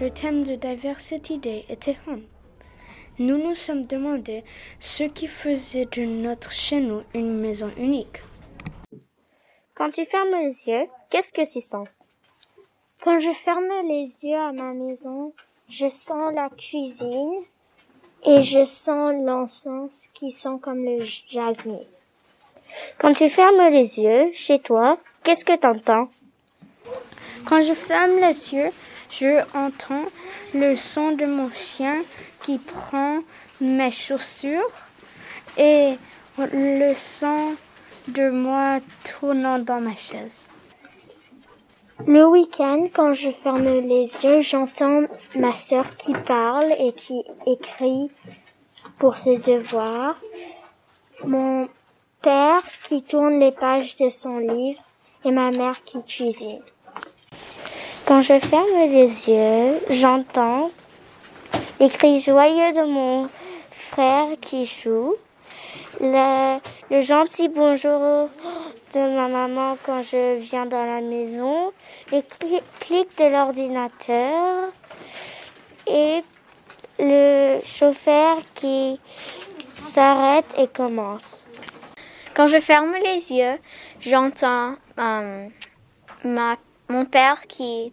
le thème de Diversity Day était Home. Nous nous sommes demandé ce qui faisait de notre chez nous une maison unique. Quand tu fermes les yeux, qu'est-ce que tu sens? Quand je ferme les yeux à ma maison, je sens la cuisine et je sens l'encens qui sent comme le jasmin. Quand tu fermes les yeux chez toi, qu'est-ce que tu entends Quand je ferme les yeux, je entends le son de mon chien qui prend mes chaussures et le son de moi tournant dans ma chaise. Le week-end, quand je ferme les yeux, j'entends ma sœur qui parle et qui écrit pour ses devoirs. Mon père qui tourne les pages de son livre et ma mère qui cuisine. Quand je ferme les yeux, j'entends les cris joyeux de mon frère qui joue, le, le gentil bonjour de ma maman quand je viens dans la maison, les clics de l'ordinateur et le chauffeur qui s'arrête et commence. Quand je ferme les yeux, j'entends euh, ma, mon père qui,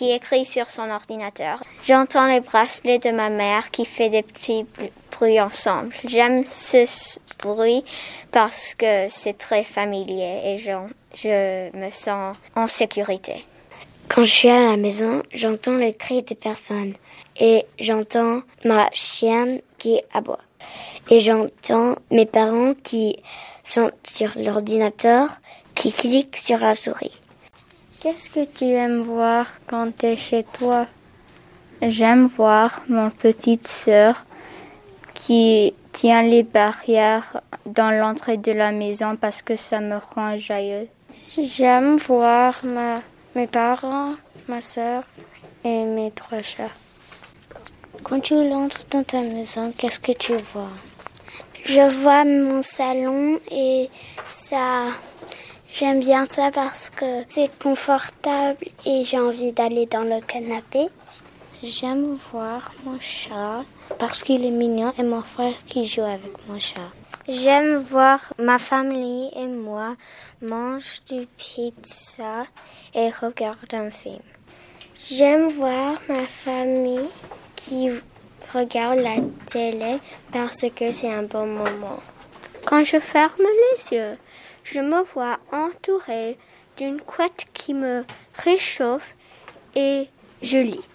écrit sur son ordinateur. J'entends les bracelets de ma mère qui fait des petits bruits ensemble. J'aime ce bruit parce que c'est très familier et je, je me sens en sécurité. Quand je suis à la maison, j'entends les cris des personnes et j'entends ma chienne qui aboie. Et j'entends mes parents qui sont sur l'ordinateur, qui cliquent sur la souris. Qu'est-ce que tu aimes voir quand tu es chez toi? J'aime voir mon petite sœur qui tient les barrières dans l'entrée de la maison parce que ça me rend joyeux. J'aime voir ma, mes parents, ma sœur et mes trois chats. Quand tu entres dans ta maison, qu'est-ce que tu vois? Je vois mon salon et ça, j'aime bien ça parce que c'est confortable et j'ai envie d'aller dans le canapé. J'aime voir mon chat parce qu'il est mignon et mon frère qui joue avec mon chat. J'aime voir ma famille et moi manger du pizza et regarder un film. J'aime voir ma famille qui regarde la télé parce que c'est un bon moment. Quand je ferme les yeux, je me vois entourée d'une couette qui me réchauffe et je lis.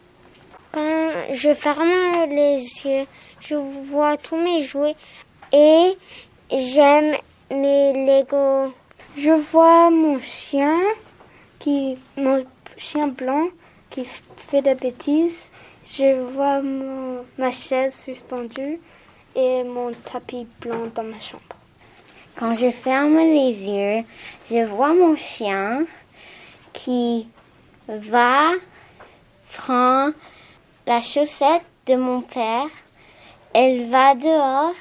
Quand je ferme les yeux, je vois tous mes jouets et j'aime mes Lego. Je vois mon chien qui, mon chien blanc qui fait des bêtises. Je vois ma chaise suspendue et mon tapis blanc dans ma chambre. Quand je ferme les yeux, je vois mon chien qui va prendre la chaussette de mon père. Elle va dehors,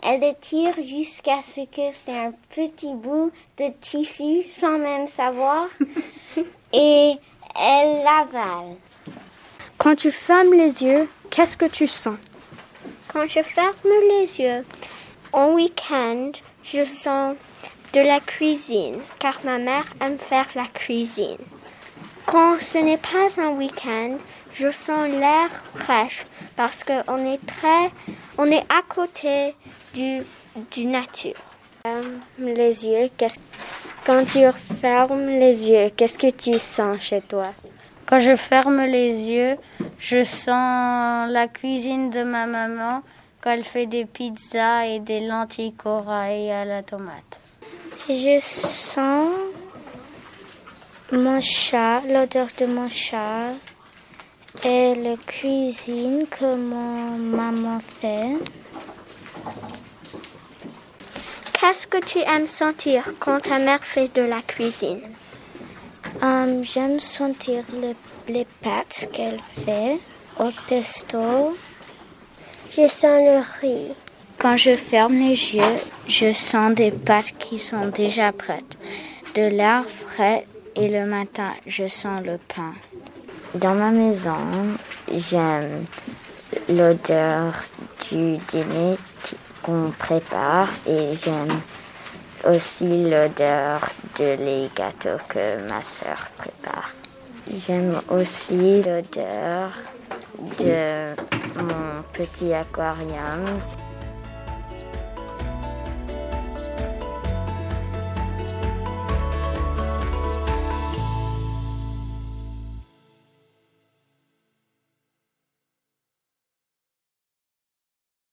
elle étire jusqu'à ce que c'est un petit bout de tissu sans même savoir et elle l'avale. Quand tu fermes les yeux, qu'est-ce que tu sens? Quand je ferme les yeux, en week-end, je sens de la cuisine, car ma mère aime faire la cuisine. Quand ce n'est pas un week-end, je sens l'air fraîche parce qu'on est très, on est à côté du, du nature. Les yeux, quand tu fermes les yeux, qu'est-ce que tu sens chez toi? Quand je ferme les yeux, je sens la cuisine de ma maman quand elle fait des pizzas et des lentilles corail à la tomate. Je sens mon chat, l'odeur de mon chat et la cuisine que mon maman fait. Qu'est-ce que tu aimes sentir quand ta mère fait de la cuisine? Um, J'aime sentir le, les pâtes qu'elle fait au pesto. Je sens le riz. Quand je ferme les yeux, je sens des pâtes qui sont déjà prêtes, de l'air frais et le matin, je sens le pain. Dans ma maison, j'aime l'odeur du dîner qu'on prépare et j'aime aussi l'odeur de les gâteaux que ma sœur prépare. J'aime aussi l'odeur de petit aquarium